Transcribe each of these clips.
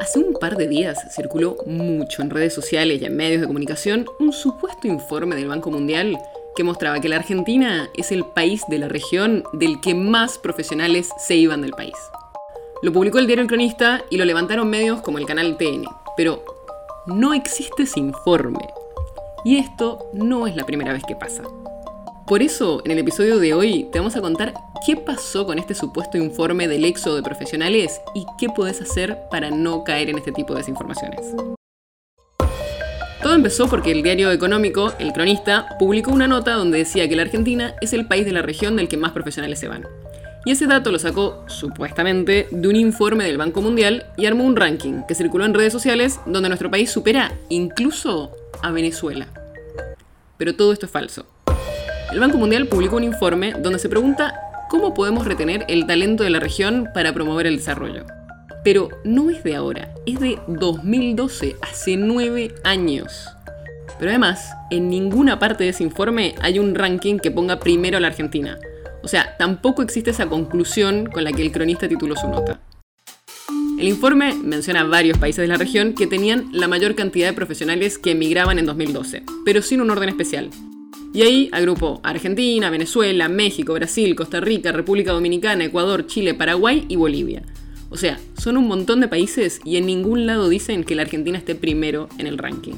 Hace un par de días circuló mucho en redes sociales y en medios de comunicación un supuesto informe del Banco Mundial que mostraba que la Argentina es el país de la región del que más profesionales se iban del país. Lo publicó el diario El Cronista y lo levantaron medios como el canal TN, pero no existe ese informe. Y esto no es la primera vez que pasa. Por eso, en el episodio de hoy, te vamos a contar qué pasó con este supuesto informe del éxodo de profesionales y qué podés hacer para no caer en este tipo de desinformaciones. Todo empezó porque el diario económico, El Cronista, publicó una nota donde decía que la Argentina es el país de la región del que más profesionales se van. Y ese dato lo sacó, supuestamente, de un informe del Banco Mundial y armó un ranking que circuló en redes sociales donde nuestro país supera incluso a Venezuela. Pero todo esto es falso. El Banco Mundial publicó un informe donde se pregunta cómo podemos retener el talento de la región para promover el desarrollo. Pero no es de ahora, es de 2012, hace nueve años. Pero además, en ninguna parte de ese informe hay un ranking que ponga primero a la Argentina. O sea, tampoco existe esa conclusión con la que el cronista tituló su nota. El informe menciona varios países de la región que tenían la mayor cantidad de profesionales que emigraban en 2012, pero sin un orden especial, y ahí agrupó Argentina, Venezuela, México, Brasil, Costa Rica, República Dominicana, Ecuador, Chile, Paraguay y Bolivia. O sea, son un montón de países y en ningún lado dicen que la Argentina esté primero en el ranking.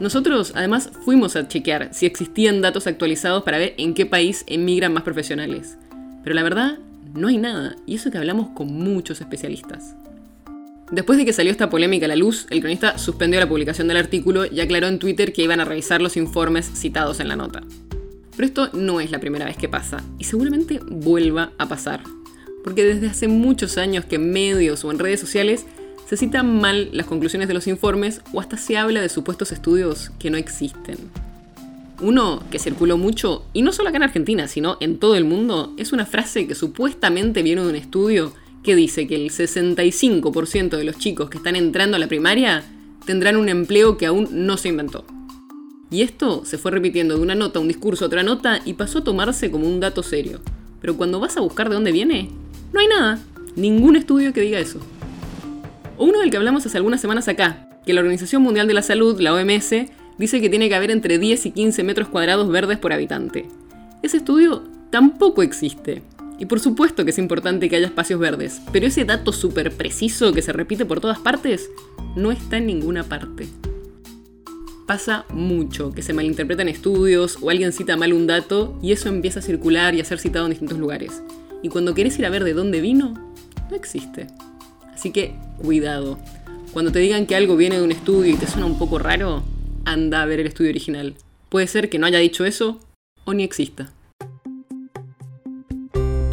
Nosotros además fuimos a chequear si existían datos actualizados para ver en qué país emigran más profesionales. Pero la verdad, no hay nada, y eso que hablamos con muchos especialistas. Después de que salió esta polémica a la luz, el cronista suspendió la publicación del artículo y aclaró en Twitter que iban a revisar los informes citados en la nota. Pero esto no es la primera vez que pasa, y seguramente vuelva a pasar. Porque desde hace muchos años que en medios o en redes sociales se citan mal las conclusiones de los informes o hasta se habla de supuestos estudios que no existen. Uno que circuló mucho, y no solo acá en Argentina, sino en todo el mundo, es una frase que supuestamente viene de un estudio que dice que el 65% de los chicos que están entrando a la primaria tendrán un empleo que aún no se inventó. Y esto se fue repitiendo de una nota un discurso a otra nota y pasó a tomarse como un dato serio. Pero cuando vas a buscar de dónde viene, no hay nada, ningún estudio que diga eso. O uno del que hablamos hace algunas semanas acá, que la Organización Mundial de la Salud, la OMS, dice que tiene que haber entre 10 y 15 metros cuadrados verdes por habitante. Ese estudio tampoco existe. Y por supuesto que es importante que haya espacios verdes, pero ese dato súper preciso que se repite por todas partes no está en ninguna parte. Pasa mucho que se malinterpretan estudios o alguien cita mal un dato y eso empieza a circular y a ser citado en distintos lugares. Y cuando querés ir a ver de dónde vino, no existe. Así que cuidado. Cuando te digan que algo viene de un estudio y te suena un poco raro, anda a ver el estudio original. Puede ser que no haya dicho eso o ni exista.